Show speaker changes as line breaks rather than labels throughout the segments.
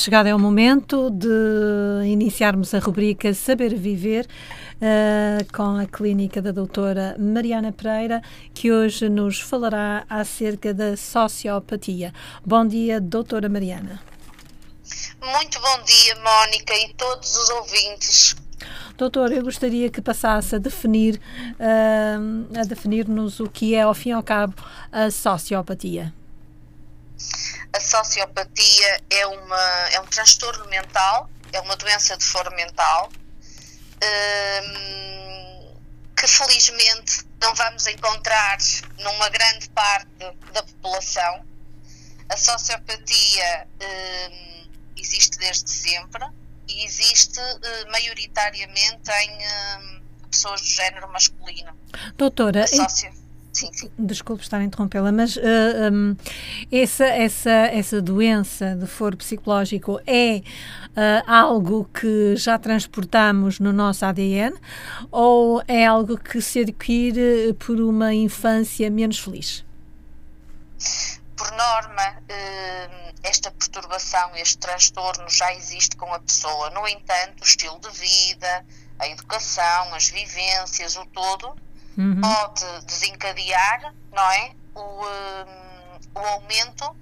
chegado é o momento de iniciarmos a rubrica Saber Viver uh, com a clínica da doutora Mariana Pereira, que hoje nos falará acerca da sociopatia. Bom dia, doutora Mariana.
Muito bom dia, Mónica e todos os ouvintes.
Doutor, eu gostaria que passasse a definir uh, a definir-nos o que é, ao fim e ao cabo, a sociopatia.
A sociopatia é, uma, é um transtorno mental, é uma doença de foro mental, uh, que felizmente não vamos encontrar numa grande parte da população. A sociopatia uh, existe desde sempre e existe uh, maioritariamente em uh, pessoas do género masculino.
Doutora,
socio... sim, sim.
desculpe estar a interrompê-la, mas uh, eh, um, essa, essa, essa doença de foro psicológico é algo que já transportamos no nosso ADN ou é algo que se adquire por uma infância menos feliz?
por norma, eh, esta perturbação, este transtorno já existe com a pessoa. No entanto, o estilo de vida, a educação, as vivências, o todo, uhum. pode desencadear, não é? O, eh, o aumento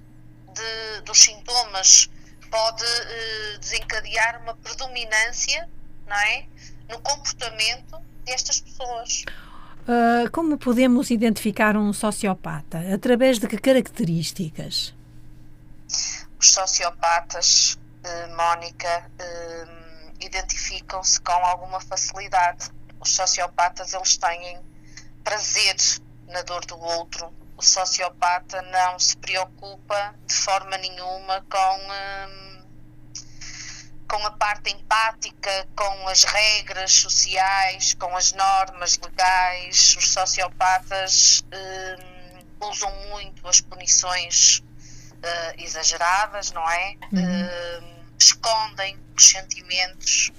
de, dos sintomas, pode eh, desencadear uma predominância, não é? No comportamento destas pessoas.
Uh, como podemos identificar um sociopata? Através de que características?
Os sociopatas, uh, Mónica, uh, identificam-se com alguma facilidade. Os sociopatas, eles têm prazer na dor do outro. O sociopata não se preocupa de forma nenhuma com com a parte empática, com as regras sociais, com as normas legais. Os sociopatas uh, usam muito as punições uh, exageradas, não é? Uhum. Uh, escondem os sentimentos.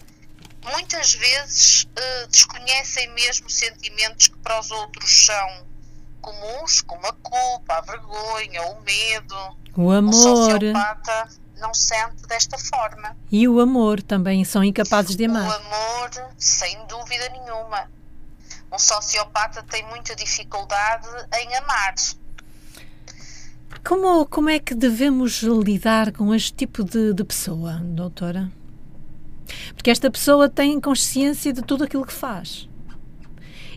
Muitas vezes desconhecem mesmo sentimentos que para os outros são comuns, como a culpa, a vergonha, o medo.
O amor. O sociopata
não sente desta forma.
E o amor também são incapazes de amar.
O amor, sem dúvida nenhuma. Um sociopata tem muita dificuldade em amar.
Como, como é que devemos lidar com este tipo de, de pessoa, doutora? Porque esta pessoa tem consciência de tudo aquilo que faz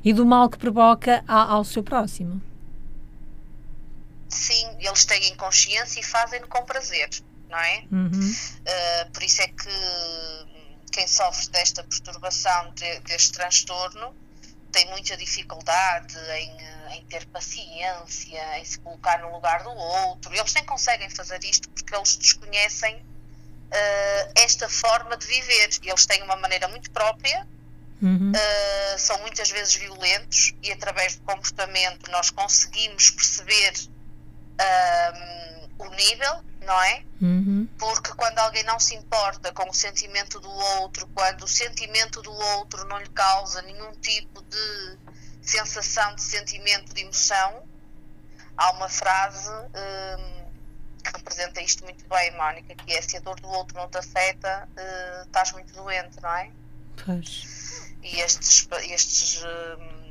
e do mal que provoca ao seu próximo.
Sim, eles têm consciência e fazem-no com prazer não é? Uhum. Uh, por isso é que quem sofre desta perturbação, de, deste transtorno, tem muita dificuldade em, em, ter paciência, em se colocar no lugar do outro. Eles nem conseguem fazer isto porque eles desconhecem uh, esta forma de viver. Eles têm uma maneira muito própria, uhum. uh, são muitas vezes violentos e através do comportamento nós conseguimos perceber uh, o nível não é? Uhum. Porque quando alguém não se importa com o sentimento do outro, quando o sentimento do outro não lhe causa nenhum tipo de sensação de sentimento, de emoção, há uma frase um, que representa isto muito bem, Mónica, que é se a dor do outro não te afeta, uh, estás muito doente, não é?
Pois.
E estes, estes um,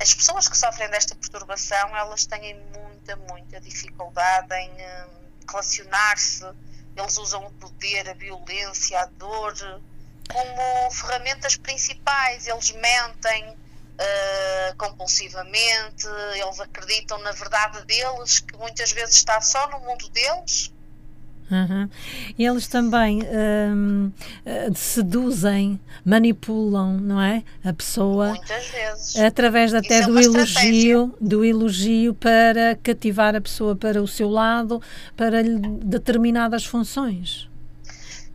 as pessoas que sofrem desta perturbação, elas têm muita, muita dificuldade em um, relacionar-se, eles usam o poder, a violência, a dor como ferramentas principais. Eles mentem uh, compulsivamente, eles acreditam na verdade deles, que muitas vezes está só no mundo deles
Uhum. Eles também um, eh, seduzem, manipulam, não é? A pessoa.
Muitas vezes.
Através até Isso é do é elogio, do elogio para cativar a pessoa para o seu lado, para determinadas funções.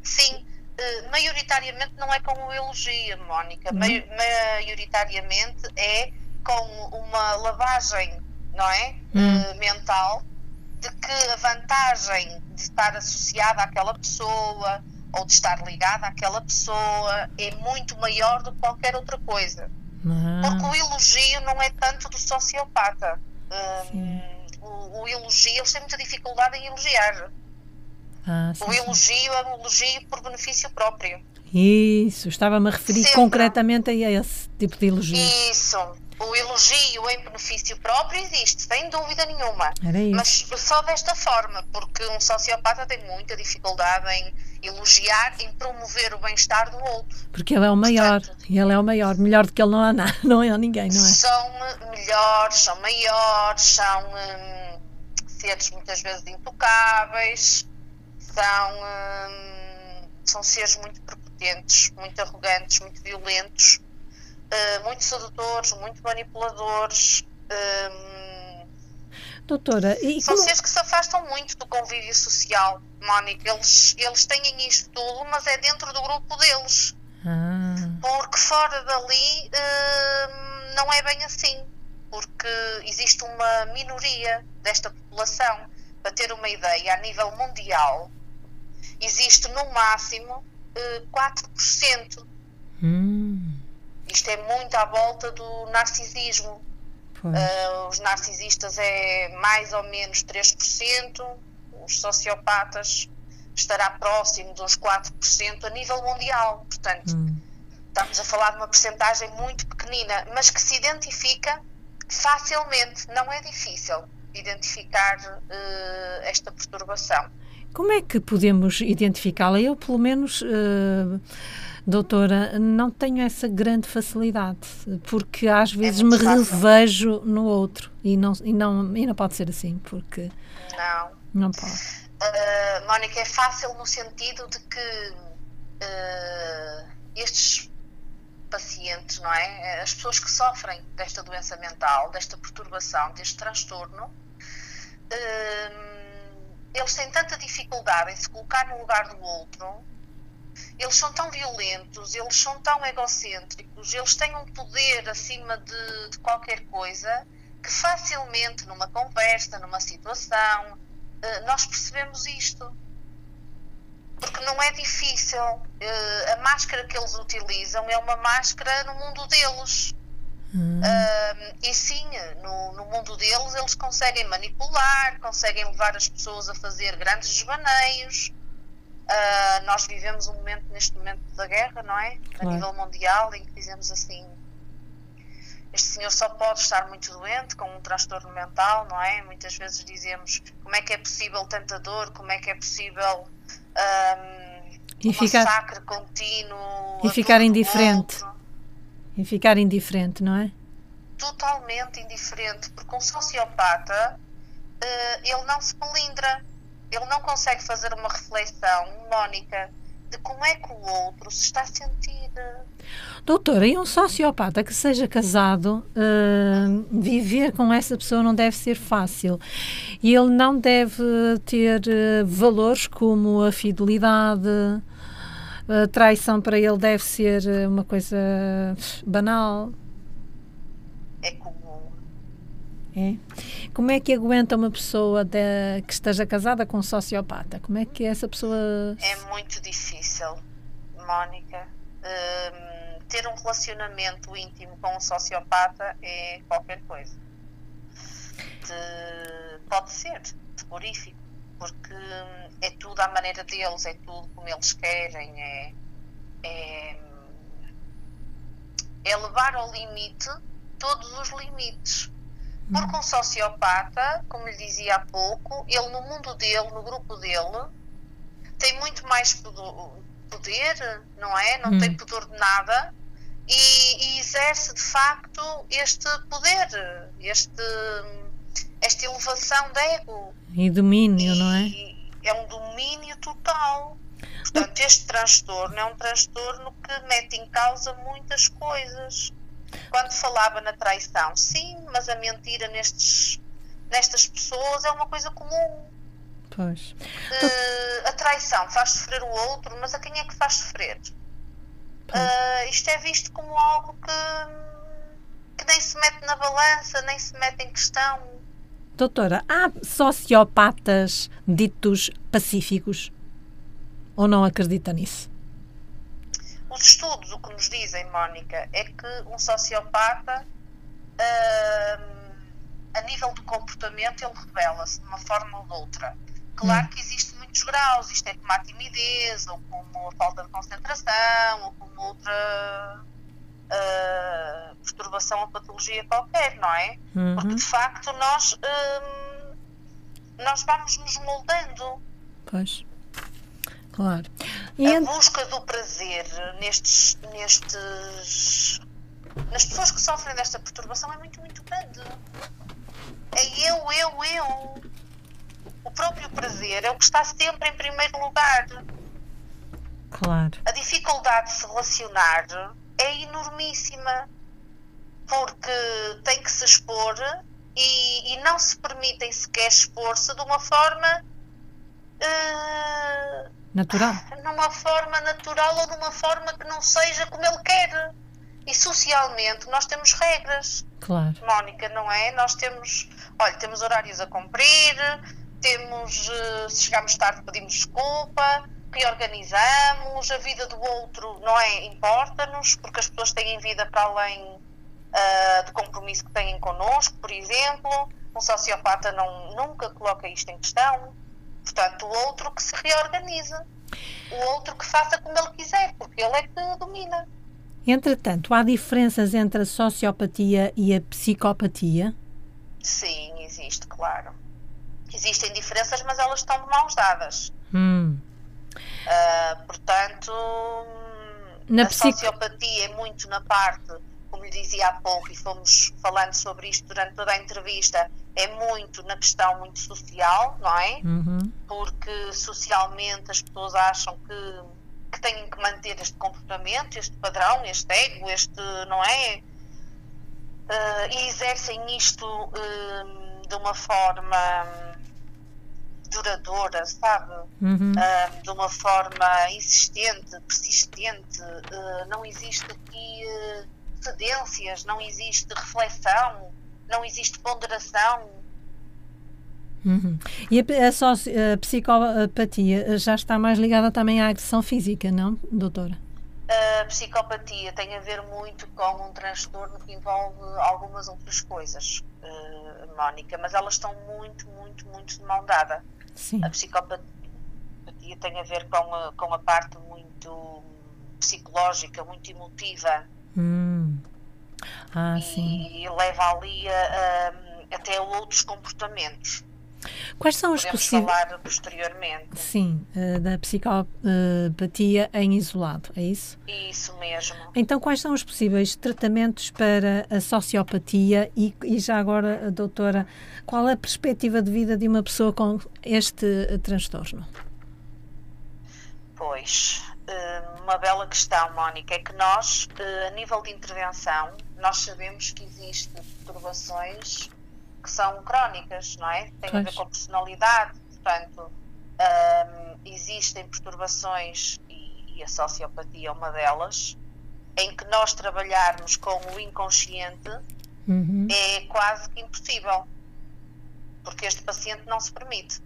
Sim, uh, maioritariamente não é com o elogio, Mónica. Uhum. maioritariamente é com uma lavagem, não é? Uhum. Uh, mental de que a vantagem de estar associada àquela pessoa ou de estar ligada àquela pessoa é muito maior do que qualquer outra coisa. Ah. Porque o elogio não é tanto do sociopata. Um, o, o, elogio, eles têm muita dificuldade em elogiar. Ah, sim, o elogio sim. é um elogio por benefício próprio.
Isso, estava-me a referir Sempre. concretamente a esse tipo de elogio.
Isso, o elogio em benefício próprio existe, sem dúvida nenhuma. Mas só desta forma, porque um sociopata tem muita dificuldade em elogiar, em promover o bem-estar do outro.
Porque ele é o maior, Portanto, ele é o maior. Melhor do que ele não há, nada, não há ninguém, não é?
São melhores, são maiores, são hum, seres muitas vezes intocáveis, são, hum, são seres muito prepotentes, muito arrogantes, muito violentos uh, muito sedutores, muito manipuladores. Uh,
Doutora,
e são como... seres que se afastam muito do convívio social, Mónica. Eles, eles têm isto tudo, mas é dentro do grupo deles. Ah. Porque fora dali uh, não é bem assim. Porque existe uma minoria desta população. Para ter uma ideia, a nível mundial, existe no máximo uh, 4%. Hum. Isto é muito à volta do narcisismo. Uh, os narcisistas é mais ou menos 3%, os sociopatas estará próximo de uns 4% a nível mundial. Portanto, hum. estamos a falar de uma percentagem muito pequenina, mas que se identifica facilmente. Não é difícil identificar uh, esta perturbação.
Como é que podemos identificá-la? Eu, pelo menos. Uh Doutora, não tenho essa grande facilidade, porque às é vezes é me fácil. revejo no outro e não, e, não, e não pode ser assim, porque.
Não.
Não pode.
Uh, Mónica, é fácil no sentido de que uh, estes pacientes, não é? As pessoas que sofrem desta doença mental, desta perturbação, deste transtorno, eles têm tanta dificuldade em se colocar no lugar do outro eles são tão violentos, eles são tão egocêntricos, eles têm um poder acima de, de qualquer coisa que facilmente numa conversa, numa situação, eh, nós percebemos isto. Porque não é difícil. Eh, a máscara que eles utilizam é uma máscara no mundo deles. Hum. e sim, no, no, mundo deles, eles conseguem manipular, conseguem levar as pessoas a fazer grandes desvaneios, Uh, nós vivemos um momento, neste momento da guerra, não é? Claro. A nível mundial, em que dizemos assim: este senhor só pode estar muito doente, com um transtorno mental, não é? Muitas vezes dizemos: como é que é possível tanta dor, como é que é possível um, e um ficar, massacre contínuo.
E ficar indiferente. E ficar indiferente, não é?
Totalmente indiferente, porque um sociopata uh, ele não se melindra ele não consegue fazer uma reflexão, Mónica, de como é que o outro se está a sentir.
Doutora, e um sociopata que seja casado, uh, viver com essa pessoa não deve ser fácil. E ele não deve ter uh, valores como a fidelidade. A traição para ele deve ser uma coisa banal.
É comum
é? Como é que aguenta uma pessoa de, que esteja casada com um sociopata? Como é que essa pessoa.
É muito difícil, Mónica. Um, ter um relacionamento íntimo com um sociopata é qualquer coisa. De, pode ser terrorífico, porque é tudo à maneira deles, é tudo como eles querem, é, é, é levar ao limite todos os limites porque um sociopata, como lhe dizia há pouco, ele no mundo dele, no grupo dele, tem muito mais poder, não é? Não hum. tem poder de nada e, e, exerce de facto este poder, este, esta elevação de ego.
E domínio, e, não é?
É um domínio total. Portanto, este transtorno é um transtorno que mete em causa muitas coisas. Quando falava na traição, sim, mas a mentira nestes, nestas pessoas é uma coisa comum.
Pois.
Uh, a traição faz sofrer o outro, mas a quem é que faz sofrer? Uh, isto é visto como algo que, que nem se mete na balança, nem se mete em questão.
Doutora, há sociopatas ditos pacíficos? Ou não acredita nisso?
Os estudos o que nos dizem, Mónica, é que um sociopata, uh, a nível do comportamento, ele revela-se de uma forma ou de outra. Claro hum. que existe muito muitos graus. Isto é como a timidez, ou como a falta de concentração, ou como outra uh, perturbação ou patologia qualquer, não é? Uhum. Porque de facto nós, uh, nós vamos nos moldando.
Pois. Claro.
E a busca do prazer nestes, nestes nas pessoas que sofrem desta perturbação é muito, muito grande. É eu, eu, eu. O próprio prazer é o que está sempre em primeiro lugar.
Claro.
A dificuldade de se relacionar é enormíssima porque tem que se expor e, e não se permitem sequer expor-se de uma forma uh,
natural.
Numa forma natural ou de uma forma que não seja como ele quer. E socialmente nós temos regras.
Claro.
Mónica, não é? Nós temos, olha, temos horários a cumprir, temos, uh, se chegamos tarde pedimos desculpa, reorganizamos, a vida do outro não é, importa-nos, porque as pessoas têm vida para além uh, do compromisso que têm connosco, por exemplo. Um sociopata não, nunca coloca isto em questão. Portanto, o outro que se reorganiza. O outro que faça como ele quiser, porque ele é que domina.
Entretanto, há diferenças entre a sociopatia e a psicopatia?
Sim, existe, claro. Existem diferenças, mas elas estão de mãos dadas.
Hum.
Uh, portanto, na a psico... sociopatia é muito na parte, como lhe dizia há pouco, e fomos falando sobre isto durante toda a entrevista, é muito na questão muito social, não é?
Uhum.
Porque socialmente as pessoas acham que, que têm que manter este comportamento, este padrão, este ego, este, não é? Uh, e exercem isto uh, de uma forma duradoura, sabe?
Uhum.
Uh, de uma forma insistente, persistente. Uh, não existe aqui uh, cedências, não existe reflexão, não existe ponderação.
Uhum. E a, a, a, psicopatia já está mais ligada também à agressão física, não, doutora?
A psicopatia tem a ver muito com um transtorno que envolve algumas outras coisas, uh, Mónica, mas elas estão muito, muito, muito de mão dada.
Sim.
A psicopatia tem a ver com a, com a parte muito psicológica, muito emotiva.
Hum. Ah,
e
sim.
leva ali a, a, até a outros comportamentos.
Quais são os
possíveis. falar posteriormente.
Sim, uh, da psicopatia em isolado, é isso?
Isso mesmo.
Então, quais são os possíveis tratamentos para a sociopatia e, e já agora, doutora, qual a perspectiva de vida de uma pessoa com este uh, transtorno?
Pois, uh, uma bela questão, Mónica, é que nós, a nível de intervenção, nós sabemos que existem perturbações que são crónicas, não é? Tem a ver com a personalidade, portanto, um, existem perturbações e, e, a sociopatia é uma delas, em que nós trabalharmos com o inconsciente
uhum.
é quase que impossível, porque este paciente não se permite.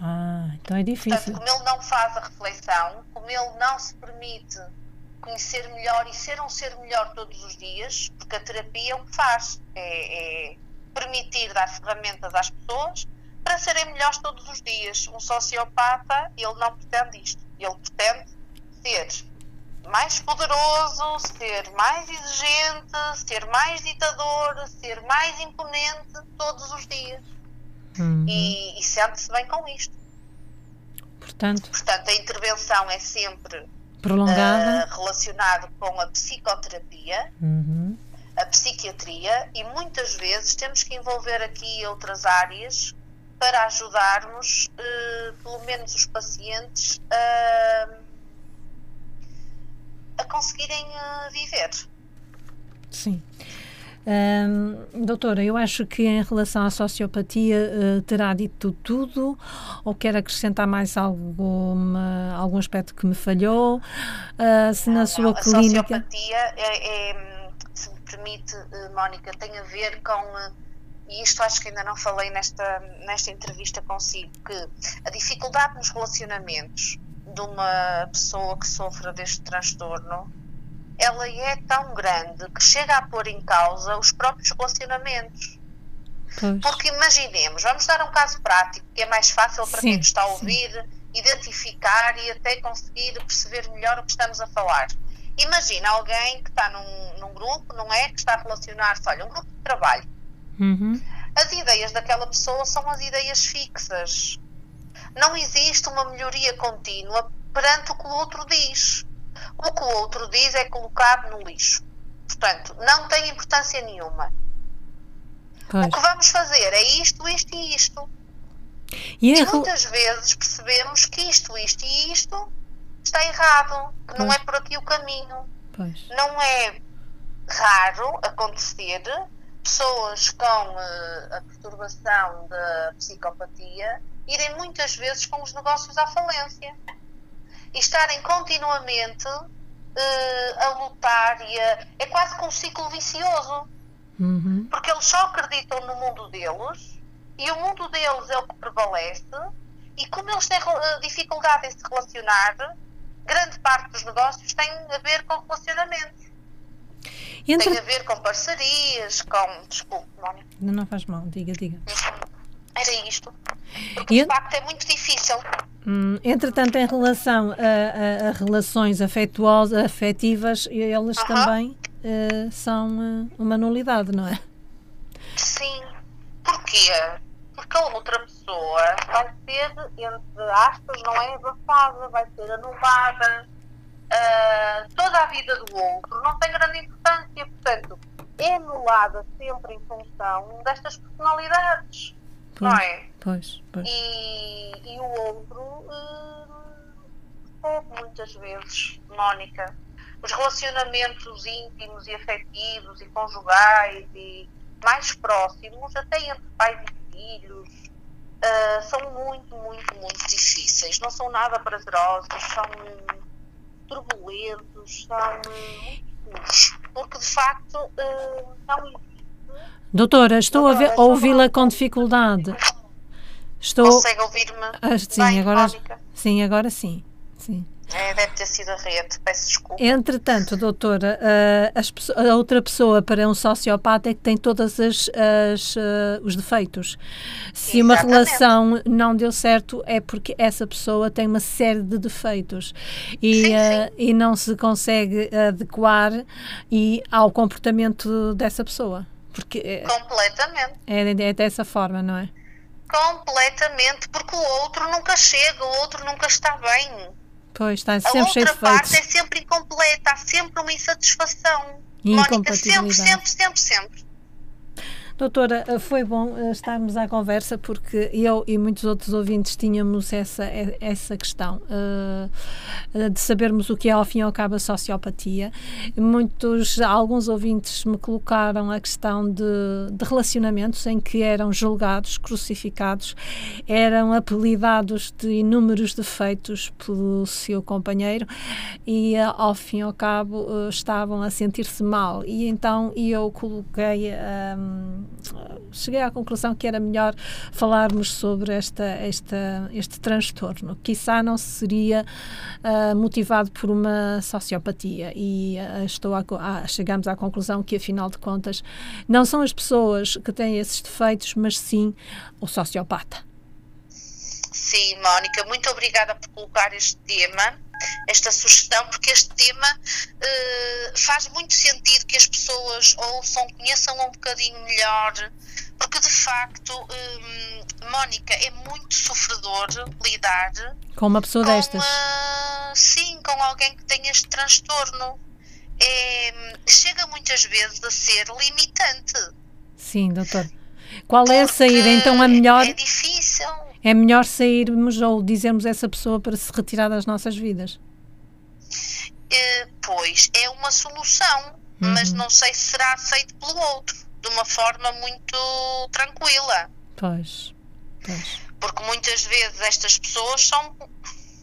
Ah, então é difícil.
Portanto, como ele não faz a reflexão, como ele não se permite conhecer melhor e ser um ser melhor todos os dias, porque a terapia é o que faz, é, é permitir dar ferramentas às pessoas para serem melhores todos os dias. Um sociopata, ele não pretende isto. Ele pretende ser mais poderoso, ser mais exigente, ser mais ditador, ser mais imponente todos os dias.
Uhum.
E, e sente-se bem com isto.
Portanto,
Portanto, a intervenção é sempre
prolongada
uh, relacionado com a psicoterapia.
Uhum
a psiquiatria e muitas vezes temos que envolver aqui outras áreas para ajudarmos, eh, pelo menos os pacientes, a, a conseguirem uh, viver.
Sim. doutora, eu acho que em relação à sociopatia uh, terá dito tudo ou quer acrescentar mais alguma, algum aspecto que me falhou? Uh, se não, na sua
não,
clínica.
A sociopatia é, é permite, eh, Mónica, tem a ver com, eh, e isto acho que ainda não falei nesta, nesta entrevista consigo, que a dificuldade nos relacionamentos de uma pessoa que sofra deste transtorno, ela é tão grande que chega a pôr em causa os próprios relacionamentos.
Pois.
Porque imaginemos, vamos dar um caso prático que é mais fácil para
sim,
quem nos está a ouvir sim. identificar e até conseguir perceber melhor o que estamos a falar. Imagina alguém que está num, num grupo, não é? Que está a relacionar-se, olha, um grupo de trabalho.
Uhum.
As ideias daquela pessoa são as ideias fixas. Não existe uma melhoria contínua perante o que o outro diz. O que o outro diz é colocado no lixo. Portanto, não tem importância nenhuma. Pois. O que vamos fazer é isto, isto e isto. E, e muitas vezes percebemos que isto, isto e isto está errado, que pois. não é por aqui o caminho.
Pois.
Não é raro acontecer pessoas com uh, a perturbação da psicopatia irem muitas vezes com os negócios à falência e estarem continuamente uh, a lutar e a, é quase como um ciclo vicioso
uhum.
porque eles só acreditam no mundo deles e o mundo deles é o que prevalece e como eles têm uh, dificuldade em se relacionar grande parte dos negócios tem a ver com relacionamentos entre... Tem a ver com parcerias, com. Desculpe, Mónica.
Não faz mal, diga, diga.
Era isto. Porque e... de facto é muito difícil.
Hum, entretanto, em relação a, a, a, relações afetuosas, afetivas, elas uh -huh. também uh, são uh, uma nulidade, não é?
Sim. Porquê? A outra pessoa vai ser, entre aspas, não é abafada, vai ser anulada uh, toda a vida do outro não tem grande importância, portanto, é anulada sempre em função destas personalidades,
pois,
não é?
Pois, pois.
E, e o outro uh, muitas vezes, Mónica, os relacionamentos íntimos e afetivos e conjugais e mais próximos, até entre pais e filhos, uh, são muito, muito, muito difíceis. Não são nada prazerosos, são turbulentos, são porque de facto uh, não existe.
Doutora, estou Doutora, a ouvi-la com dificuldade.
Estou... Consegue ouvir-me?
Ah, sim, bem, agora, sim, agora sim. sim.
É, deve ter sido a rede, peço desculpa.
Entretanto, doutora, uh, a outra pessoa para um sociopata é que tem todos as, as uh, os defeitos. Se Exatamente. uma relação não deu certo, é porque essa pessoa tem uma série de defeitos e, sim, uh, e não se consegue adequar e ao comportamento dessa pessoa. Porque
é, Completamente.
É, é dessa forma, não é?
Completamente, porque o outro nunca chega, o outro nunca está bem.
Pois, está sempre cheio de
A outra parte é sempre incompleta, há sempre uma insatisfação. Mónica, sempre, sempre, sempre, sempre.
Doutora, eh, foi bom eh, estarmos à conversa porque eu e muitos outros ouvintes tínhamos essa, essa questão uh, de sabermos o que é ao fim e ao cabo a sociopatia. Muitos, alguns ouvintes me colocaram a questão de, de relacionamentos em que eram julgados, crucificados, eram apelidados de inúmeros defeitos pelo seu companheiro e ao fim e ao cabo estavam a sentir-se mal. E então eu coloquei. Um, cheguei à conclusão que era melhor falarmos sobre esta, esta, este transtorno. Quizá não seria uh, motivado por uma sociopatia e uh, estou a, a, chegamos à conclusão que, afinal de contas, não são as pessoas que têm esses defeitos, mas sim o sociopata.
Sim, Mónica, muito obrigada por colocar este tema esta sugestão, porque este tema uh, faz muito sentido que as pessoas ouçam, conheçam um bocadinho melhor, porque de facto, eh, Mónica, é muito sofredor lidar
com uma pessoa
com,
destas.
Uh, sim, com alguém que tem este transtorno. É, chega muitas vezes a ser limitante.
Sim, doutor. Qual é a saída? Então a melhor.
É difícil
é melhor sairmos ou dizermos a essa pessoa para se retirar das nossas vidas?
Uh, pois, é uma solução, uhum. mas não sei se será aceito pelo outro de uma forma muito tranquila.
Pois, pois.
Porque muitas vezes estas pessoas são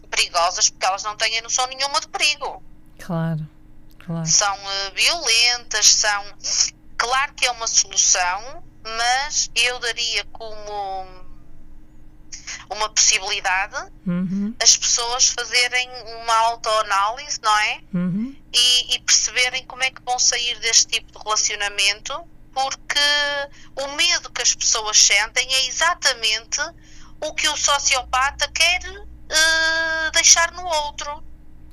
perigosas porque elas não têm noção nenhuma de perigo.
Claro, claro.
São uh, violentas, são. Claro que é uma solução, mas eu daria como uma possibilidade
uhum.
as pessoas fazerem uma autoanálise, não é?
Uhum.
E, e, perceberem como é que vão sair deste tipo de relacionamento, porque o medo que as pessoas sentem é exatamente o que o sociopata quer uh, deixar no outro.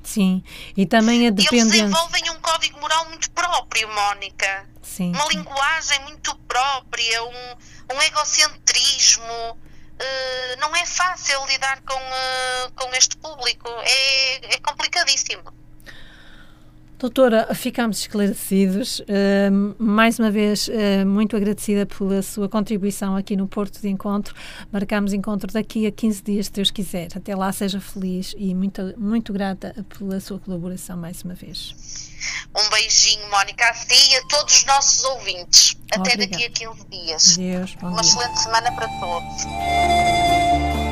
Sim, e também a dependência.
Eles desenvolvem um código moral muito próprio, Mónica.
Sim,
uma linguagem muito própria, um, um egocentrismo. Uh, não é fácil lidar com, uh, com este público, é, é complicadíssimo.
Doutora, ficamos esclarecidos. Uh, mais uma vez, uh, muito agradecida pela sua contribuição aqui no Porto de Encontro. Marcamos encontro daqui a 15 dias, se Deus quiser. Até lá, seja feliz e muito, muito grata pela sua colaboração mais uma vez.
Um beijinho, Mónica, a si e a todos os nossos ouvintes. Até
Obrigada.
daqui a 15 dias.
Deus,
Uma dia. excelente semana para todos.